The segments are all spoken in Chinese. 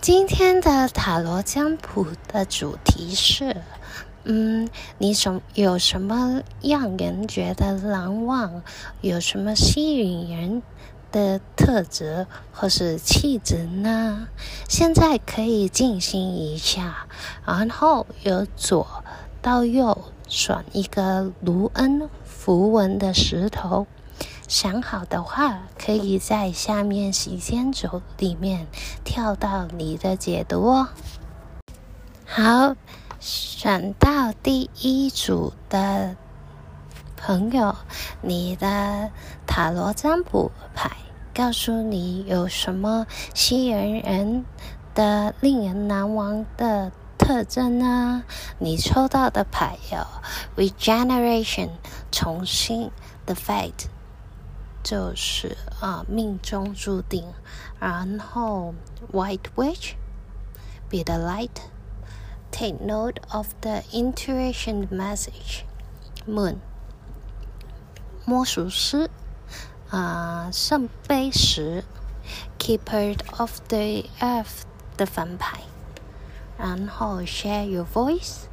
今天的塔罗占卜的主题是，嗯，你什有什么让人觉得难忘，有什么吸引人的特质或是气质呢？现在可以进行一下，然后由左到右选一个卢恩符文的石头。想好的话，可以在下面时间轴里面跳到你的解读哦。好，选到第一组的朋友，你的塔罗占卜牌告诉你有什么吸引人的、令人难忘的特征呢？你抽到的牌有 Regeneration，重新 The Fate。就是啊，命中注定。然后，White Witch，Be the light，Take note of the intuition message，Moon，魔术师啊，圣杯十，Keeper of the earth 的翻牌。然后，Share your voice，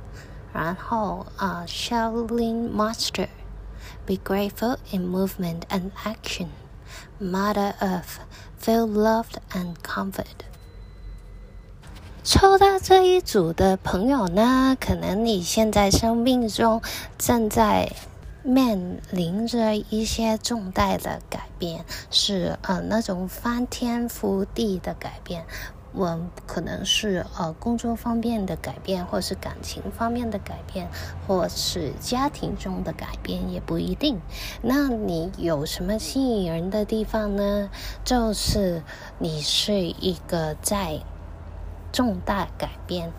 然后啊，Shaolin Master。 Be grateful in movement and action. Mother Earth, feel loved and comfort. 抽到这一组的朋友呢，可能你现在生命中正在面临着一些重大的改变，是呃那种翻天覆地的改变。我可能是呃工作方面的改变，或是感情方面的改变，或是家庭中的改变，也不一定。那你有什么吸引人的地方呢？就是你是一个在重大改变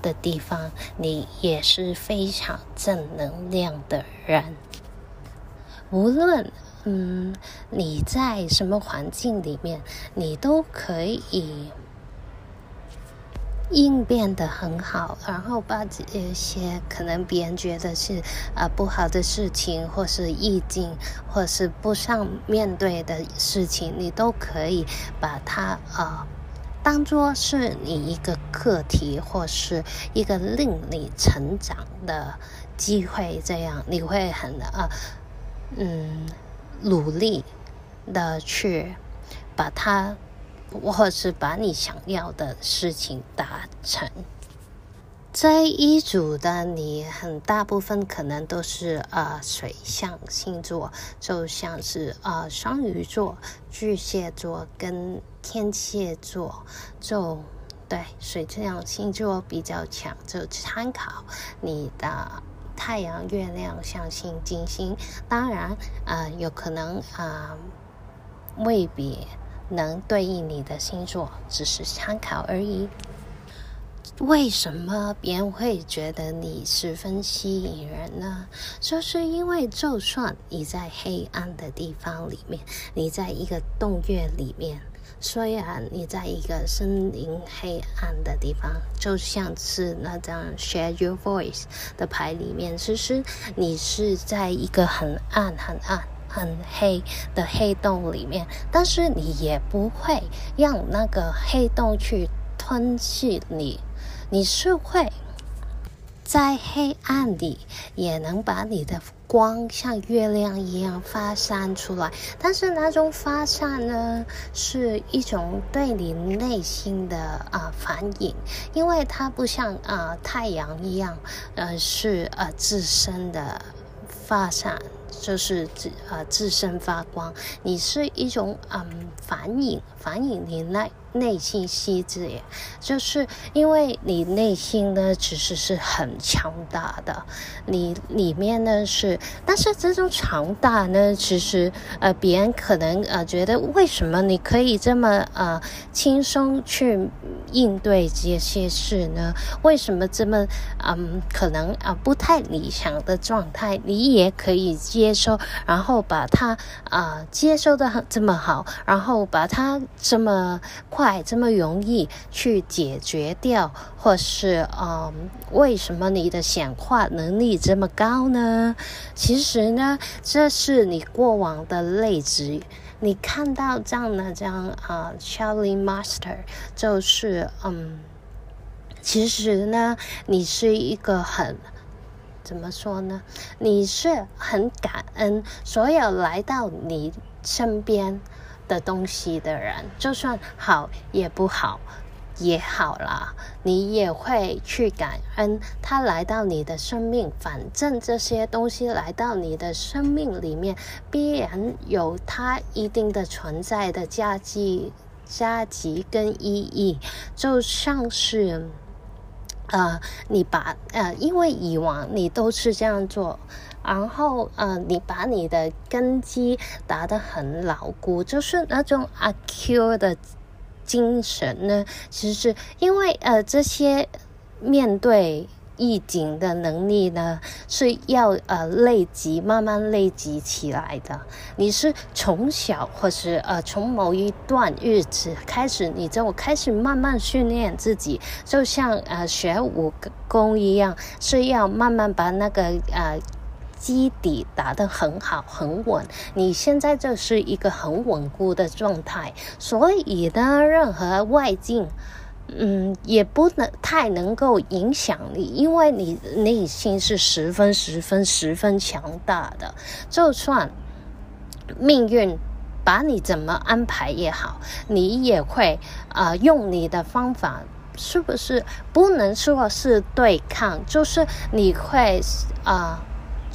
的地方，你也是非常正能量的人。无论嗯你在什么环境里面，你都可以。应变得很好，然后把这些可能别人觉得是啊、不好的事情，或是意境，或是不想面对的事情，你都可以把它啊、当做是你一个课题，或是一个令你成长的机会。这样你会很啊、嗯努力的去把它。或是把你想要的事情达成。这一组的你，很大部分可能都是、呃、水象星座，就像是、呃、双鱼座、巨蟹座跟天蝎座，就对水象星座比较强，就参考你的太阳、月亮、上升、金星。当然啊、呃，有可能啊、呃、未必。能对应你的星座，只是参考而已。为什么别人会觉得你十分吸引人呢？就是因为，就算你在黑暗的地方里面，你在一个洞穴里面，虽然你在一个森林黑暗的地方，就像是那张 Share Your Voice 的牌里面，其实你是在一个很暗很暗。很黑的黑洞里面，但是你也不会让那个黑洞去吞噬你，你是会在黑暗里也能把你的光像月亮一样发散出来。但是那种发散呢，是一种对你内心的啊、反应，因为它不像啊、太阳一样，呃是呃自身的发散。就是自呃自身发光，你是一种嗯反应，反应你内内心细致，就是因为你内心呢其实是很强大的，你里面呢是，但是这种强大呢，其实呃别人可能呃觉得为什么你可以这么呃轻松去应对这些事呢？为什么这么嗯可能啊、呃、不太理想的状态，你也可以接接收，然后把它啊、接收得很这么好，然后把它这么快。这么容易去解决掉，或是嗯，为什么你的显化能力这么高呢？其实呢，这是你过往的累积，你看到这样的这样啊，Charlie Master 就是嗯，其实呢，你是一个很怎么说呢？你是很感恩所有来到你身边的东西的人，就算好也不好。也好啦，你也会去感恩他来到你的生命。反正这些东西来到你的生命里面，必然有它一定的存在的价值、价值跟意义。就像是，呃，你把呃，因为以往你都是这样做，然后呃，你把你的根基打得很牢固，就是那种阿 Q 的。精神呢，其实是因为呃，这些面对意境的能力呢，是要呃累积，慢慢累积起来的。你是从小或是呃从某一段日子开始，你就开始慢慢训练自己，就像呃学武功一样，是要慢慢把那个呃。基底打得很好，很稳。你现在就是一个很稳固的状态，所以呢，任何外境，嗯，也不能太能够影响你，因为你内心是十分、十分、十分强大的。就算命运把你怎么安排也好，你也会啊、用你的方法，是不是？不能说是对抗，就是你会啊。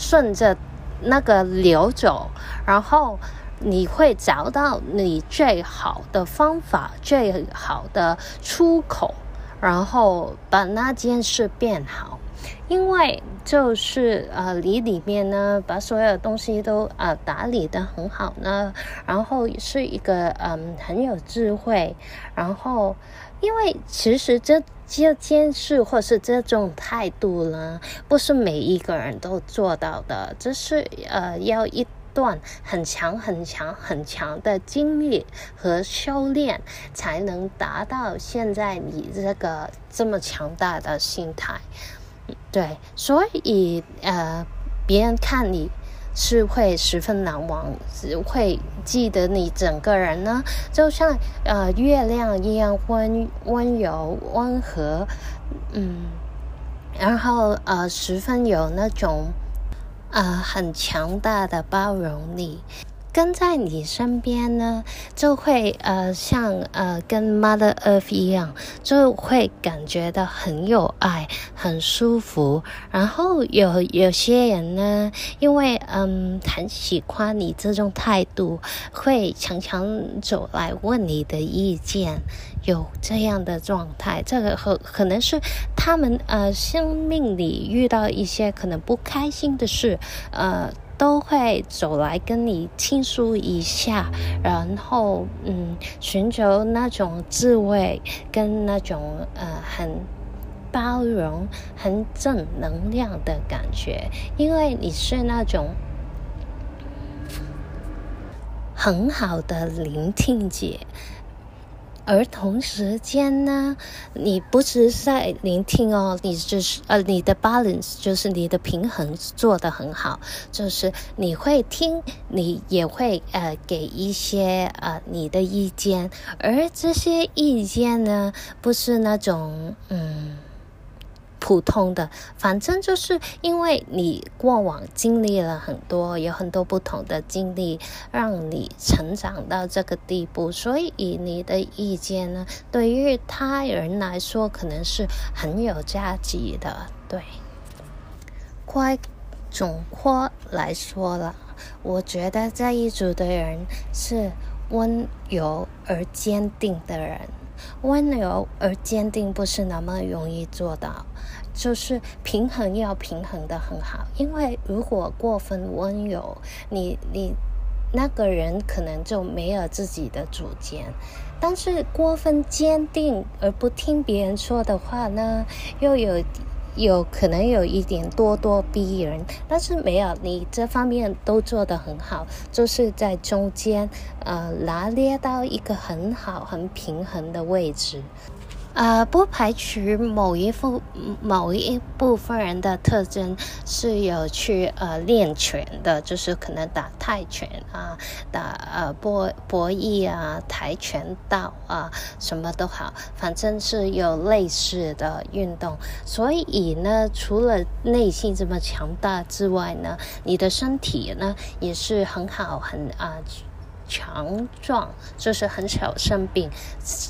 顺着那个流走，然后你会找到你最好的方法、最好的出口，然后把那件事变好。因为就是呃，你里面呢，把所有东西都呃打理得很好呢，然后是一个嗯很有智慧，然后因为其实这。这件事或是这种态度呢，不是每一个人都做到的。这是呃，要一段很强、很强、很强的经历和修炼，才能达到现在你这个这么强大的心态。对，所以呃，别人看你。是会十分难忘，只会记得你整个人呢，就像呃月亮一样温温柔温和，嗯，然后呃十分有那种呃很强大的包容力。跟在你身边呢，就会呃像呃跟 Mother Earth 一样，就会感觉到很有爱，很舒服。然后有有些人呢，因为嗯很喜欢你这种态度，会常常走来问你的意见。有这样的状态，这个可可能是他们呃生命里遇到一些可能不开心的事，呃。都会走来跟你倾诉一下，然后嗯，寻求那种智慧跟那种呃很包容、很正能量的感觉，因为你是那种很好的聆听者。而同时间呢，你不是在聆听哦，你就是呃，你的 balance 就是你的平衡做得很好，就是你会听，你也会呃给一些呃你的意见，而这些意见呢，不是那种嗯。普通的，反正就是因为你过往经历了很多，有很多不同的经历，让你成长到这个地步，所以以你的意见呢，对于他人来说可能是很有价值的。对，快总括来说了，我觉得这一组的人是温柔而坚定的人。温柔而坚定不是那么容易做到，就是平衡要平衡的很好。因为如果过分温柔，你你那个人可能就没有自己的主见；但是过分坚定而不听别人说的话呢，又有。有可能有一点咄咄逼人，但是没有，你这方面都做得很好，就是在中间，呃，拿捏到一个很好、很平衡的位置。呃，不排除某一部某一部分人的特征是有去呃练拳的，就是可能打泰拳啊，打呃博博弈啊，跆拳道啊，什么都好，反正是有类似的运动。所以呢，除了内心这么强大之外呢，你的身体呢也是很好，很啊。强壮就是很少生病，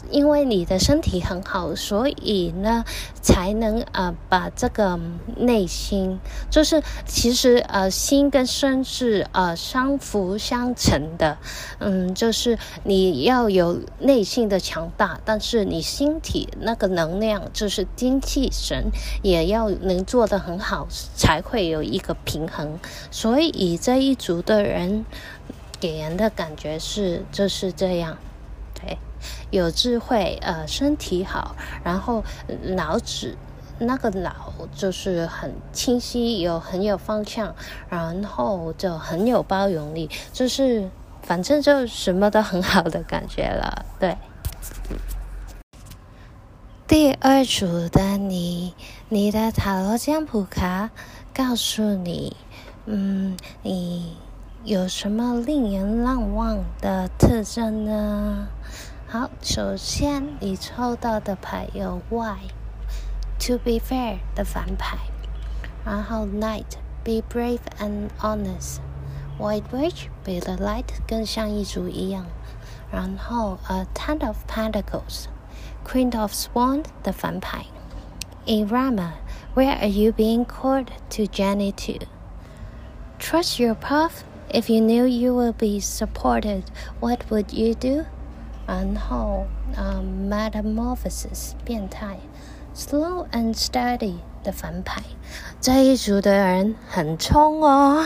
因为你的身体很好，所以呢才能呃把这个内心，就是其实呃心跟身是呃相辅相成的，嗯，就是你要有内心的强大，但是你身体那个能量就是精气神也要能做得很好，才会有一个平衡。所以这一组的人。给人的感觉是就是这样，对，有智慧，呃，身体好，然后脑子那个脑就是很清晰，有很有方向，然后就很有包容力，就是反正就什么都很好的感觉了，对。第二组的你，你的塔罗占卜卡告诉你，嗯，你。有什么令人难忘的特征呢？好，首先你抽到的牌有 Why，To be fair 的反牌，然后 Knight，Be brave and honest，White Witch，Be the light，跟上一组一样，然后呃 Ten of Pentacles，Queen of Swan 的反牌，Erama，Where are you being called to journey to？Trust your path。 If you knew you would be supported, what would you do? 然后，呃、um,，Metamorphosis 变态，Slow and steady 的反派，这一组的人很冲哦。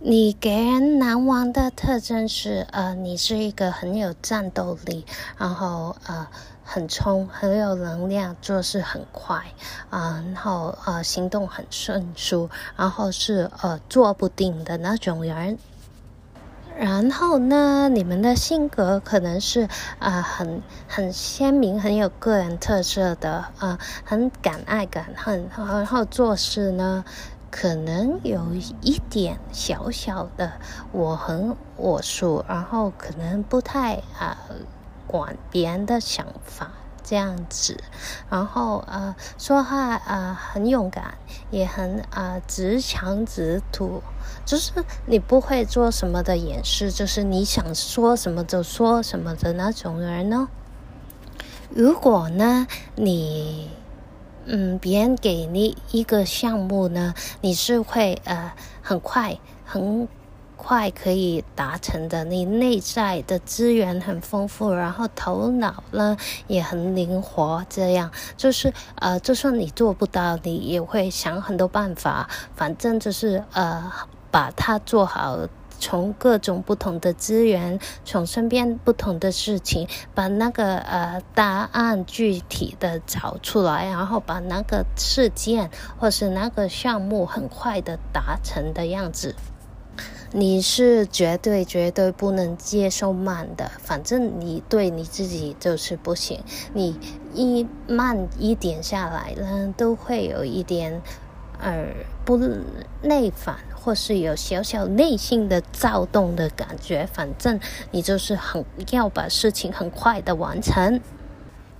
你给人难忘的特征是，呃，你是一个很有战斗力，然后呃。 很冲，很有能量，做事很快，啊、然后呃，行动很迅速，然后是呃，坐不定的那种人。然后呢，你们的性格可能是啊、很很鲜明，很有个人特色的，啊、很敢爱敢恨，然后做事呢，可能有一点小小的我行我素，然后可能不太啊。管别人的想法这样子，然后呃说话呃很勇敢，也很呃直肠直肚，就是你不会做什么的掩饰，就是你想说什么就说什么的那种人呢。如果呢你嗯别人给你一个项目呢，你是会呃很快很。快可以达成的，你内在的资源很丰富，然后头脑呢也很灵活，这样就是呃，就算你做不到，你也会想很多办法，反正就是呃，把它做好，从各种不同的资源，从身边不同的事情，把那个呃答案具体的找出来，然后把那个事件或是那个项目很快的达成的样子。你是绝对绝对不能接受慢的，反正你对你自己就是不行。你一慢一点下来呢，都会有一点呃不耐烦，或是有小小内心的躁动的感觉。反正你就是很要把事情很快的完成。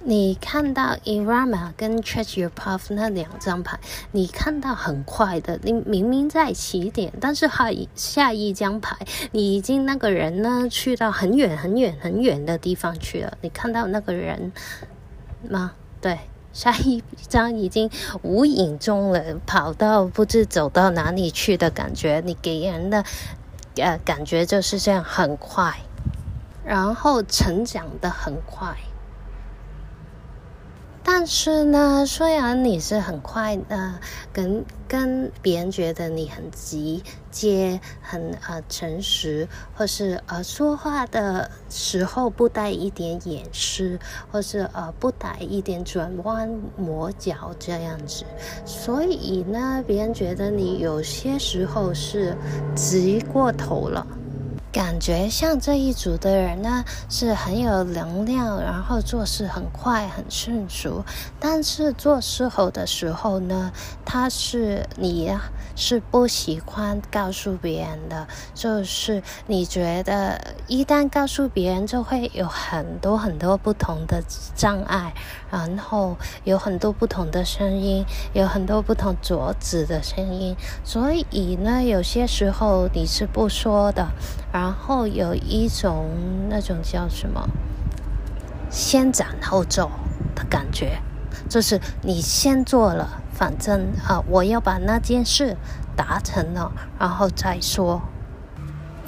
你看到 Irama 跟 Trust Your Path 那两张牌，你看到很快的，你明明在起点，但是还下一张牌，你已经那个人呢去到很远很远很远的地方去了。你看到那个人吗？对，下一张已经无影踪了，跑到不知走到哪里去的感觉。你给人的呃感觉就是这样，很快，然后成长的很快。但是呢，虽然你是很快的，跟跟别人觉得你很直接、很呃诚实，或是呃说话的时候不带一点掩饰，或是呃不带一点转弯抹角这样子，所以呢，别人觉得你有些时候是急过头了。感觉像这一组的人呢，是很有能量，然后做事很快很迅速。但是做事后的时候呢，他是你呀，是不喜欢告诉别人的，就是你觉得一旦告诉别人，就会有很多很多不同的障碍，然后有很多不同的声音，有很多不同桌子的声音，所以呢，有些时候你是不说的。然后有一种那种叫什么“先斩后奏”的感觉，就是你先做了，反正啊，我要把那件事达成了，然后再说。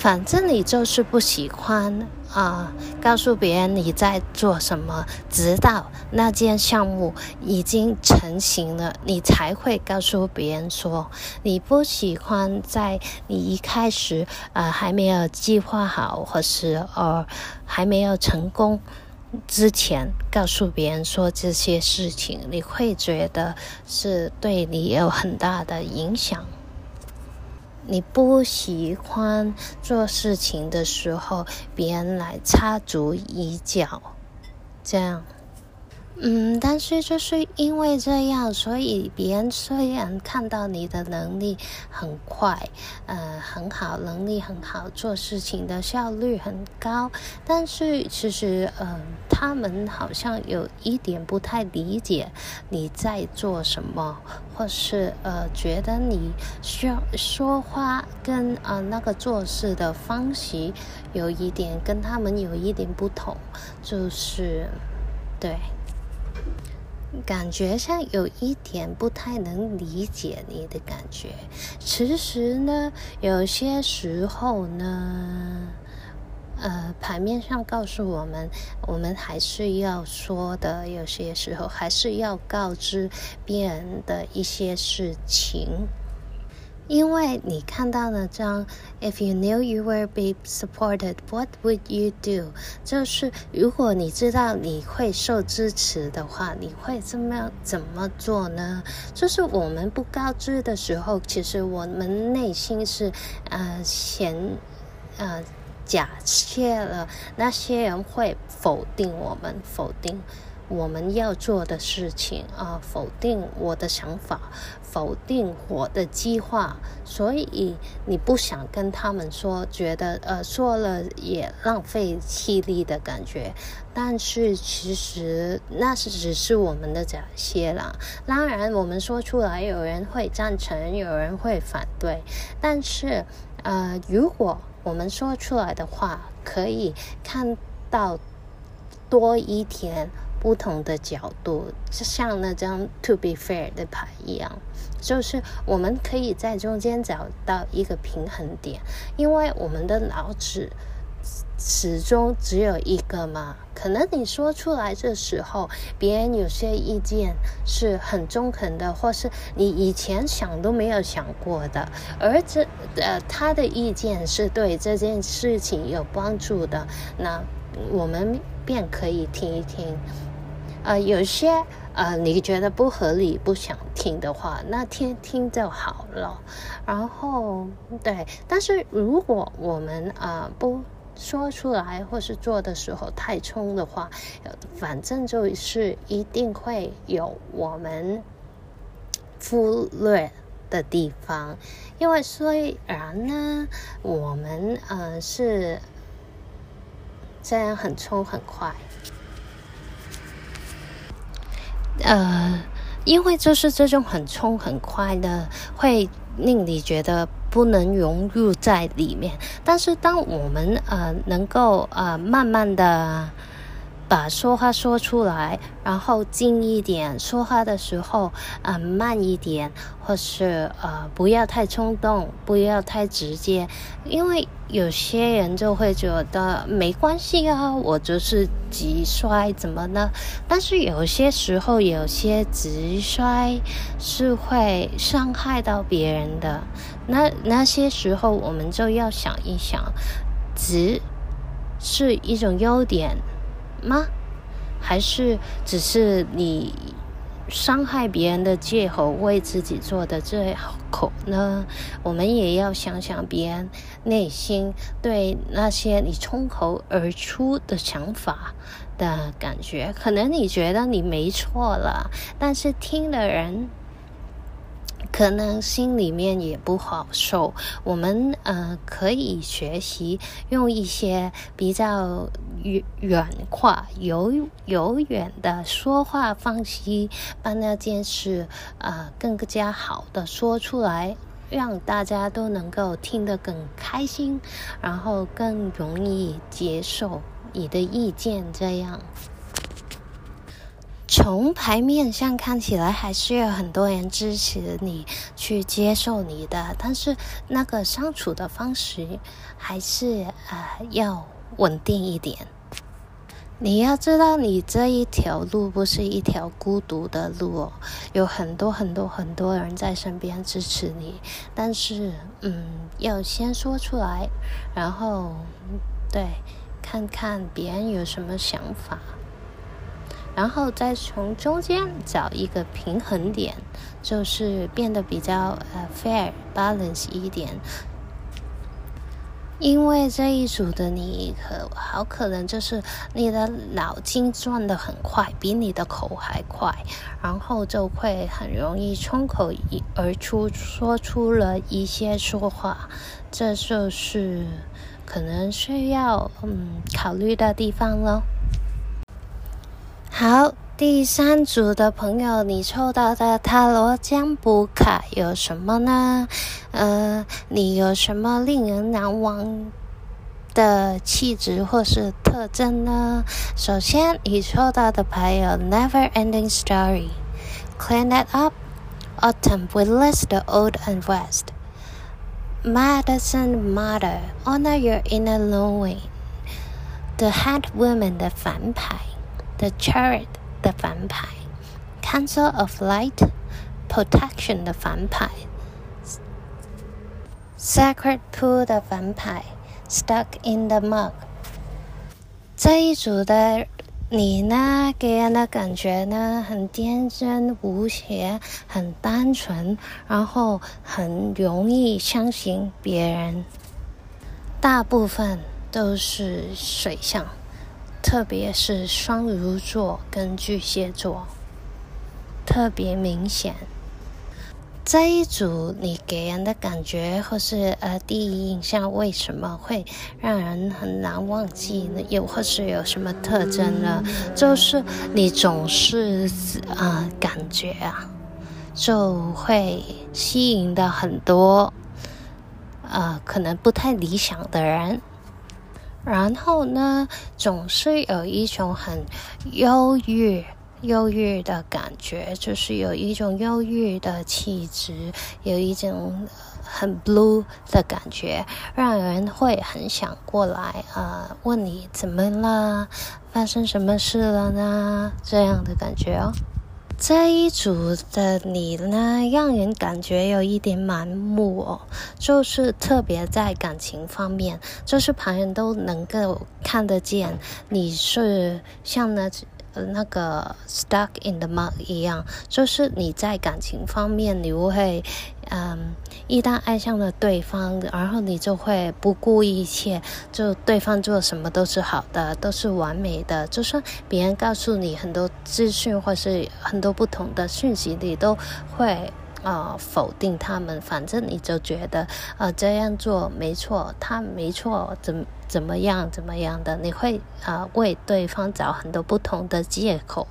反正你就是不喜欢啊，告诉别人你在做什么，直到那件项目已经成型了，你才会告诉别人说。你不喜欢在你一开始啊还没有计划好，或是呃还没有成功之前告诉别人说这些事情，你会觉得是对你有很大的影响。你不喜欢做事情的时候，别人来插足一脚，这样。嗯，但是就是因为这样，所以别人虽然看到你的能力很快，呃，很好，能力很好，做事情的效率很高，但是其实，嗯、呃，他们好像有一点不太理解你在做什么，或是呃，觉得你需要说话跟呃那个做事的方式有一点跟他们有一点不同，就是对。感觉像有一点不太能理解你的感觉。其实呢，有些时候呢，呃，牌面上告诉我们，我们还是要说的。有些时候还是要告知别人的一些事情。因为你看到那张，If you knew you were being supported, what would you do？就是如果你知道你会受支持的话，你会怎么怎么做呢？就是我们不告知的时候，其实我们内心是呃先呃假设了那些人会否定我们，否定。我们要做的事情啊，否定我的想法，否定我的计划，所以你不想跟他们说，觉得呃说了也浪费气力的感觉。但是其实那是只是我们的假设啦。当然，我们说出来，有人会赞成，有人会反对。但是呃，如果我们说出来的话，可以看到多一点。不同的角度，就像那张 To be fair 的牌一样，就是我们可以在中间找到一个平衡点，因为我们的脑子始终只有一个嘛。可能你说出来的时候，别人有些意见是很中肯的，或是你以前想都没有想过的，而这呃他的意见是对这件事情有帮助的，那我们便可以听一听。呃，有些呃，你觉得不合理、不想听的话，那听听就好了。然后，对，但是如果我们呃不说出来，或是做的时候太冲的话，反正就是一定会有我们忽略的地方。因为虽然呢，我们呃是这样很冲很快。呃，因为就是这种很冲很快的，会令你觉得不能融入在里面。但是当我们呃能够呃慢慢的把说话说出来，然后近一点，说话的时候呃慢一点，或是呃不要太冲动，不要太直接，因为。有些人就会觉得没关系啊，我就是直率，怎么呢？但是有些时候，有些直率是会伤害到别人的。那那些时候，我们就要想一想，直是一种优点吗？还是只是你伤害别人的借口，为自己做的借口呢？我们也要想想别人内心对那些你冲口而出的想法的感觉。可能你觉得你没错了，但是听的人。可能心里面也不好受。我们呃可以学习用一些比较圆圆化、由由远的说话方式，把那件事呃更加好的说出来，让大家都能够听得更开心，然后更容易接受你的意见。这样。从牌面上看起来，还是有很多人支持你去接受你的，但是那个相处的方式还是呃要稳定一点。你要知道，你这一条路不是一条孤独的路哦，有很多很多很多人在身边支持你，但是嗯，要先说出来，然后对，看看别人有什么想法。然后再从中间找一个平衡点，就是变得比较呃 fair balance 一点。因为这一组的你可好可能就是你的脑筋转得很快，比你的口还快，然后就会很容易冲口而出，说出了一些说话，这就是可能需要嗯考虑的地方喽。好，第三组的朋友，你抽到的塔罗占卜卡有什么呢？呃，你有什么令人难忘的气质或是特征呢？首先，你抽到的牌有 Never Ending Story, Clean That Up, Autumn We List the Old and West，Madison Mother, Honor Your Inner Knowing, The Head Woman 的反牌。The Chariot 的反牌，Council of Light，Protection 的反牌，Sacred Pool 的反牌，Stuck in the Mud。这一组的你呢，给人的感觉呢，很天真无邪，很单纯，然后很容易相信别人。大部分都是水象。特别是双鱼座跟巨蟹座，特别明显。这一组你给人的感觉或是呃第一印象，为什么会让人很难忘记呢？又或是有什么特征呢？就是你总是啊、呃、感觉啊，就会吸引到很多呃可能不太理想的人。然后呢，总是有一种很忧郁、忧郁的感觉，就是有一种忧郁的气质，有一种很 blue 的感觉，让人会很想过来啊、呃，问你怎么了，发生什么事了呢？这样的感觉哦。这一组的你呢，让人感觉有一点盲目哦，就是特别在感情方面，就是旁人都能够看得见，你是像那。那个 stuck in the mud 一样，就是你在感情方面，你会，嗯，一旦爱上了对方，然后你就会不顾一切，就对方做什么都是好的，都是完美的。就算别人告诉你很多资讯或是很多不同的讯息，你都会。啊、呃，否定他们，反正你就觉得，呃，这样做没错，他没错，怎怎么样怎么样的，你会啊、呃、为对方找很多不同的借口。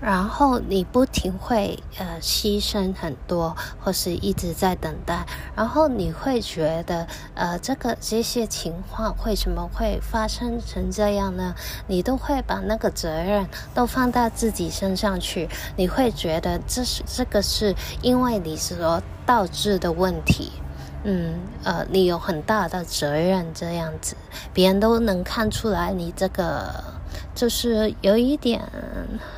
然后你不停会呃牺牲很多，或是一直在等待，然后你会觉得呃这个这些情况为什么会发生成这样呢？你都会把那个责任都放到自己身上去，你会觉得这是这个是因为你所导致的问题，嗯呃你有很大的责任这样子，别人都能看出来你这个。就是有一点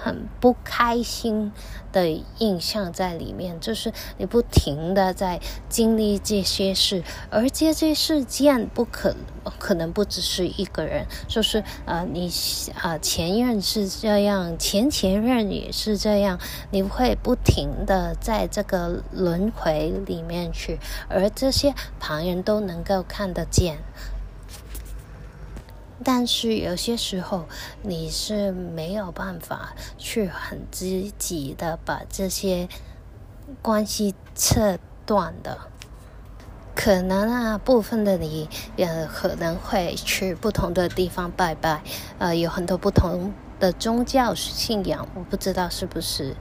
很不开心的印象在里面，就是你不停的在经历这些事，而这些事件不可可能不只是一个人，就是呃你啊、前任是这样，前前任也是这样，你会不停的在这个轮回里面去，而这些旁人都能够看得见。但是有些时候你是没有办法去很积极的把这些关系切断的，可能啊部分的你也可能会去不同的地方拜拜，呃有很多不同的宗教信仰，我不知道是不是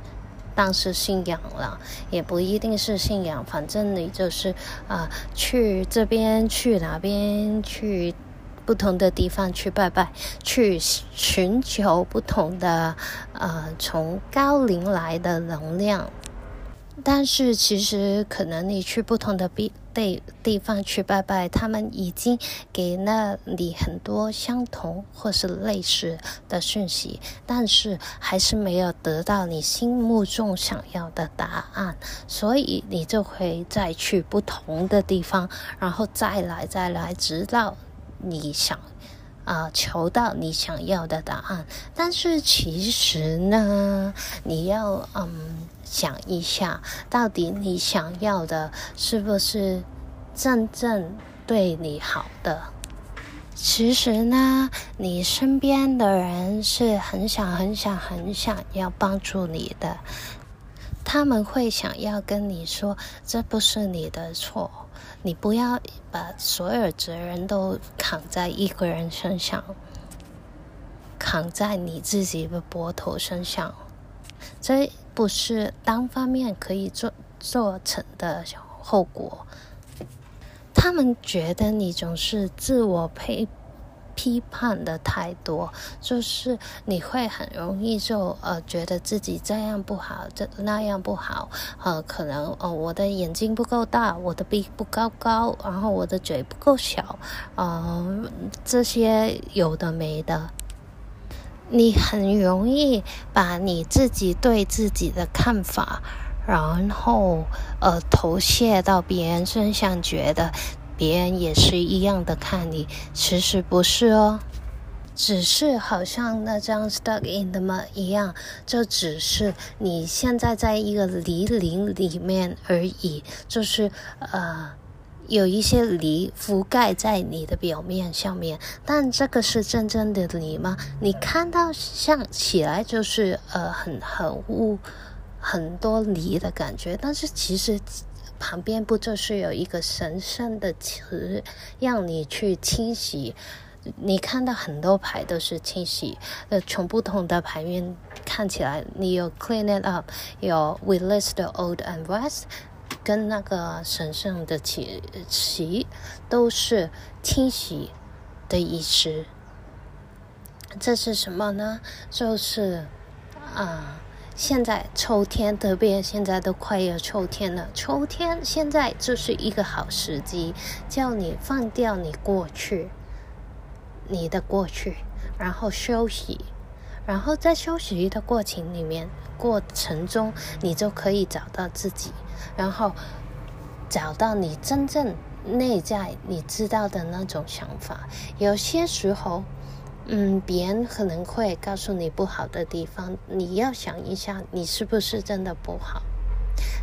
当时信仰了，也不一定是信仰，反正你就是啊、去这边去哪边去。不同的地方去拜拜，去寻求不同的呃从高灵来的能量。但是其实可能你去不同的地地地方去拜拜，他们已经给了你很多相同或是类似的讯息，但是还是没有得到你心目中想要的答案，所以你就会再去不同的地方，然后再来再来，直到。你想啊、求到你想要的答案，但是其实呢，你要嗯想一下，到底你想要的是不是真正对你好的？其实呢，你身边的人是很想、很想、很想要帮助你的，他们会想要跟你说，这不是你的错。你不要把所有责任都扛在一个人身上，扛在你自己的脖头身上，这不是单方面可以做做成的后果。他们觉得你总是自我配。批判的太多，就是你会很容易就呃觉得自己这样不好，这那样不好，呃，可能哦、呃、我的眼睛不够大，我的鼻不够高，然后我的嘴不够小，呃，这些有的没的，你很容易把你自己对自己的看法，然后呃投射到别人身上，觉得。别人也是一样的看你，其实不是哦，只是好像那张 stuck in the mud 一样，这只是你现在在一个泥泞里面而已，就是呃有一些泥覆盖在你的表面上面，但这个是真正的泥吗？你看到像起来就是呃很很雾很多泥的感觉，但是其实。旁边不就是有一个神圣的词，让你去清洗？你看到很多牌都是清洗，呃，从不同的牌面看起来，你有 clean it up，有 release the old and west，跟那个神圣的词词都是清洗的意思。这是什么呢？就是啊。现在秋天，特别现在都快要秋天了。秋天现在就是一个好时机，叫你放掉你过去，你的过去，然后休息，然后在休息的过程里面，过程中你就可以找到自己，然后找到你真正内在你知道的那种想法。有些时候。嗯，别人可能会告诉你不好的地方，你要想一下，你是不是真的不好？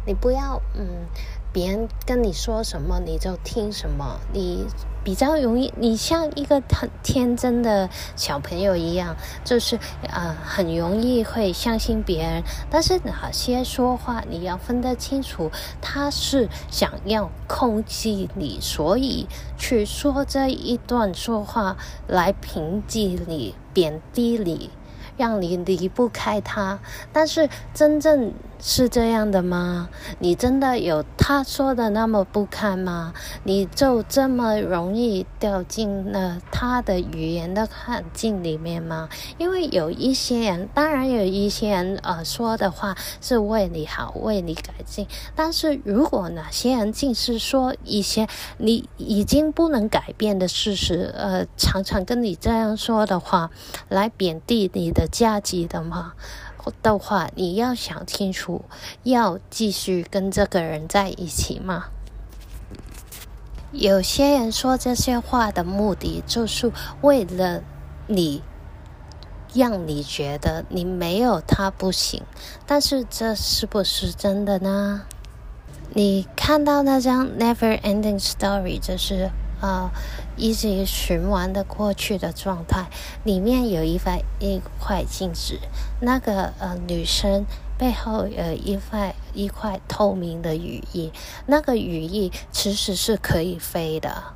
你不要嗯，别人跟你说什么你就听什么，你。比较容易，你像一个很天真的小朋友一样，就是呃很容易会相信别人。但是哪些说话你要分得清楚，他是想要控制你，所以去说这一段说话来平击你、贬低你，让你离不开他。但是真正是这样的吗？你真的有他说的那么不堪吗？你就这么容易掉进了他的语言的陷阱里面吗？因为有一些人，当然有一些人，呃，说的话是为你好，为你改进。但是如果哪些人竟是说一些你已经不能改变的事实，呃，常常跟你这样说的话，来贬低你的价值的吗？的话，你要想清楚，要继续跟这个人在一起吗？有些人说这些话的目的，就是为了你，让你觉得你没有他不行。但是这是不是真的呢？你看到那张 Never Ending Story，就是。啊，一直循环的过去的状态，里面有一块一块镜子，那个呃女生背后有一块一块透明的羽翼，那个羽翼其实是可以飞的，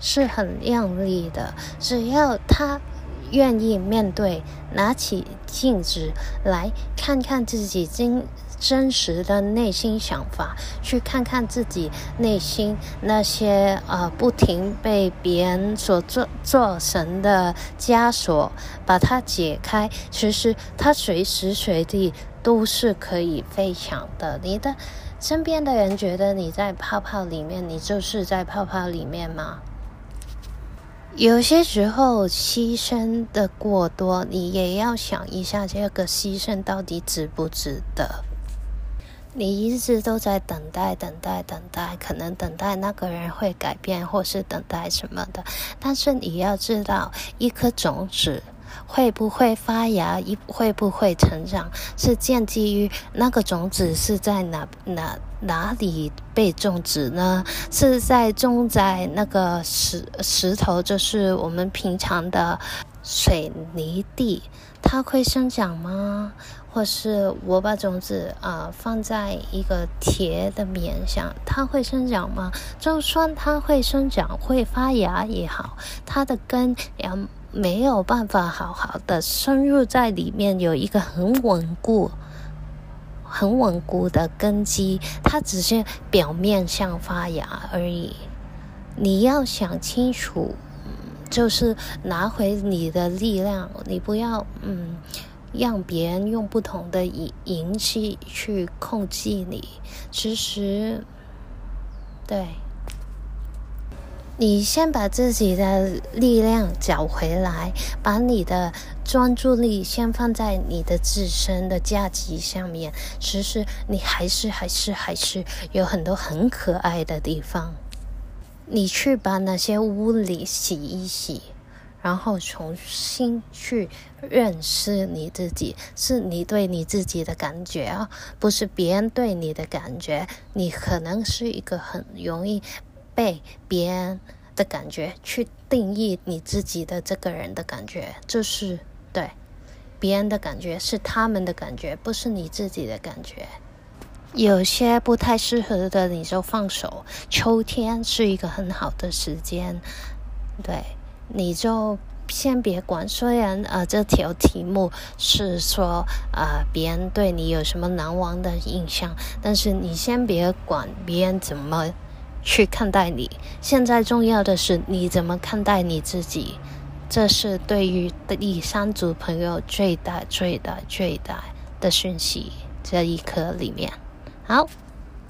是很亮丽的，只要她愿意面对，拿起镜子来看看自己真真实的内心想法，去看看自己内心那些呃不停被别人所做做成的枷锁，把它解开。其实它随时随地都是可以飞翔的。你的身边的人觉得你在泡泡里面，你就是在泡泡里面吗？有些时候牺牲的过多，你也要想一下，这个牺牲到底值不值得？你一直都在等待，等待，等待，可能等待那个人会改变，或是等待什么的。但是你要知道，一颗种子会不会发芽，会不会成长，是建基于那个种子是在哪哪哪里被种植呢？是在种在那个石石头，就是我们平常的水泥地，它会生长吗？或是我把种子啊、放在一个铁的面上，它会生长吗？就算它会生长、会发芽也好，它的根也没有办法好好的深入在里面，有一个很稳固、很稳固的根基，它只是表面上发芽而已。你要想清楚，就是拿回你的力量，你不要嗯。让别人用不同的仪器去控制你，其实，对，你先把自己的力量找回来，把你的专注力先放在你的自身的价值上面。其实你还是还是还是有很多很可爱的地方，你去把那些污里洗一洗。然后重新去认识你自己，是你对你自己的感觉啊，不是别人对你的感觉。你可能是一个很容易被别人的感觉去定义你自己的这个人的感觉，就是对别人的感觉是他们的感觉，不是你自己的感觉。有些不太适合的你就放手。秋天是一个很好的时间，对。你就先别管，虽然呃这条题目是说呃别人对你有什么难忘的印象，但是你先别管别人怎么去看待你。现在重要的是你怎么看待你自己，这是对于第三组朋友最大最大最大的讯息。这一刻里面，好。